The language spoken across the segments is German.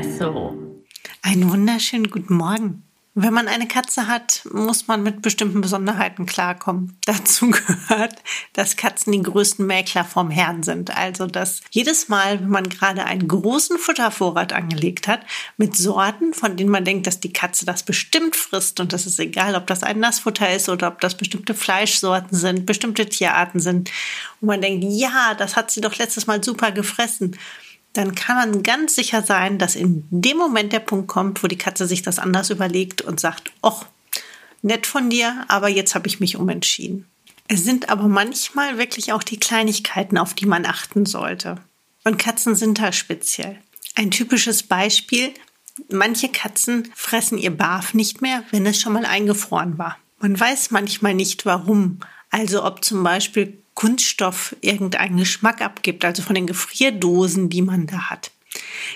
Espresso. Einen wunderschönen guten Morgen. Wenn man eine Katze hat, muss man mit bestimmten Besonderheiten klarkommen. Dazu gehört, dass Katzen die größten Mäkler vom Herrn sind. Also, dass jedes Mal, wenn man gerade einen großen Futtervorrat angelegt hat, mit Sorten, von denen man denkt, dass die Katze das bestimmt frisst und das ist egal, ob das ein Nassfutter ist oder ob das bestimmte Fleischsorten sind, bestimmte Tierarten sind. Und man denkt, ja, das hat sie doch letztes Mal super gefressen dann kann man ganz sicher sein, dass in dem Moment der Punkt kommt, wo die Katze sich das anders überlegt und sagt, ach, nett von dir, aber jetzt habe ich mich umentschieden. Es sind aber manchmal wirklich auch die Kleinigkeiten, auf die man achten sollte. Und Katzen sind da speziell. Ein typisches Beispiel, manche Katzen fressen ihr Barf nicht mehr, wenn es schon mal eingefroren war. Man weiß manchmal nicht warum. Also ob zum Beispiel Kunststoff irgendeinen Geschmack abgibt, also von den Gefrierdosen, die man da hat.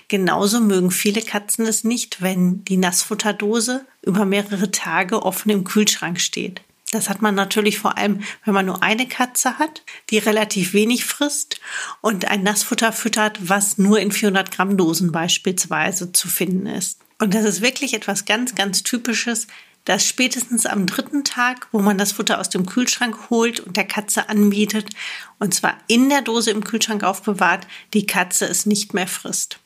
Genauso mögen viele Katzen es nicht, wenn die Nassfutterdose über mehrere Tage offen im Kühlschrank steht. Das hat man natürlich vor allem, wenn man nur eine Katze hat, die relativ wenig frisst und ein Nassfutter füttert, was nur in 400 Gramm Dosen beispielsweise zu finden ist. Und das ist wirklich etwas ganz, ganz Typisches, dass spätestens am dritten Tag, wo man das Futter aus dem Kühlschrank holt und der Katze anbietet, und zwar in der Dose im Kühlschrank aufbewahrt, die Katze es nicht mehr frisst.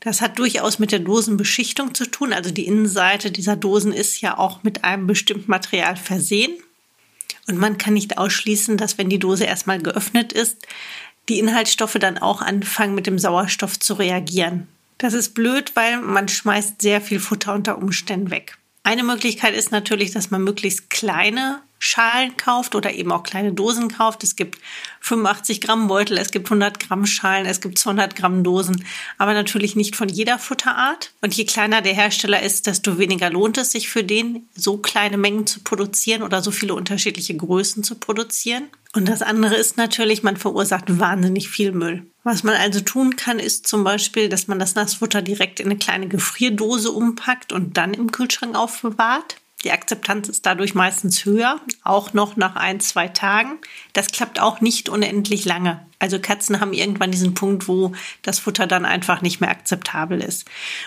Das hat durchaus mit der Dosenbeschichtung zu tun. Also die Innenseite dieser Dosen ist ja auch mit einem bestimmten Material versehen. Und man kann nicht ausschließen, dass wenn die Dose erstmal geöffnet ist, die Inhaltsstoffe dann auch anfangen mit dem Sauerstoff zu reagieren. Das ist blöd, weil man schmeißt sehr viel Futter unter Umständen weg. Eine Möglichkeit ist natürlich, dass man möglichst kleine Schalen kauft oder eben auch kleine Dosen kauft. Es gibt 85 Gramm Beutel, es gibt 100 Gramm Schalen, es gibt 200 Gramm Dosen, aber natürlich nicht von jeder Futterart. Und je kleiner der Hersteller ist, desto weniger lohnt es sich für den, so kleine Mengen zu produzieren oder so viele unterschiedliche Größen zu produzieren. Und das andere ist natürlich, man verursacht wahnsinnig viel Müll. Was man also tun kann, ist zum Beispiel, dass man das Nassfutter direkt in eine kleine Gefrierdose umpackt und dann im Kühlschrank aufbewahrt. Die Akzeptanz ist dadurch meistens höher, auch noch nach ein, zwei Tagen. Das klappt auch nicht unendlich lange. Also Katzen haben irgendwann diesen Punkt, wo das Futter dann einfach nicht mehr akzeptabel ist.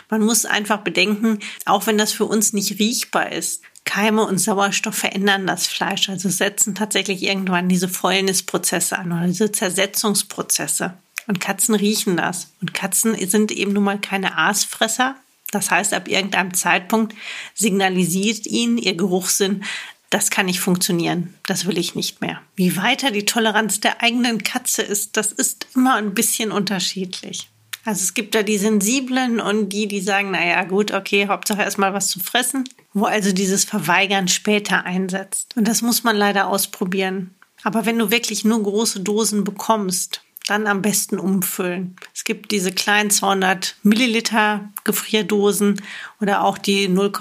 Man muss einfach bedenken, auch wenn das für uns nicht riechbar ist, Keime und Sauerstoff verändern das Fleisch, also setzen tatsächlich irgendwann diese Fäulnisprozesse an oder diese Zersetzungsprozesse. Und Katzen riechen das. Und Katzen sind eben nun mal keine Aasfresser, das heißt, ab irgendeinem Zeitpunkt signalisiert ihnen ihr Geruchssinn, das kann nicht funktionieren, das will ich nicht mehr. Wie weiter die Toleranz der eigenen Katze ist, das ist immer ein bisschen unterschiedlich. Also es gibt da die Sensiblen und die, die sagen, naja gut, okay, Hauptsache erstmal was zu fressen, wo also dieses Verweigern später einsetzt. Und das muss man leider ausprobieren. Aber wenn du wirklich nur große Dosen bekommst, dann am besten umfüllen. Es gibt diese kleinen 200 Milliliter Gefrierdosen oder auch die 0,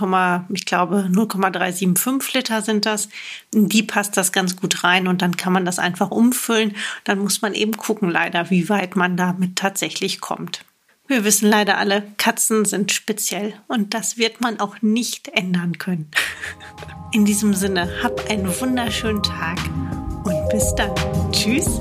ich glaube 0,375 Liter sind das. In die passt das ganz gut rein und dann kann man das einfach umfüllen. Dann muss man eben gucken, leider, wie weit man damit tatsächlich kommt. Wir wissen leider alle, Katzen sind speziell und das wird man auch nicht ändern können. In diesem Sinne, hab einen wunderschönen Tag und bis dann. Tschüss.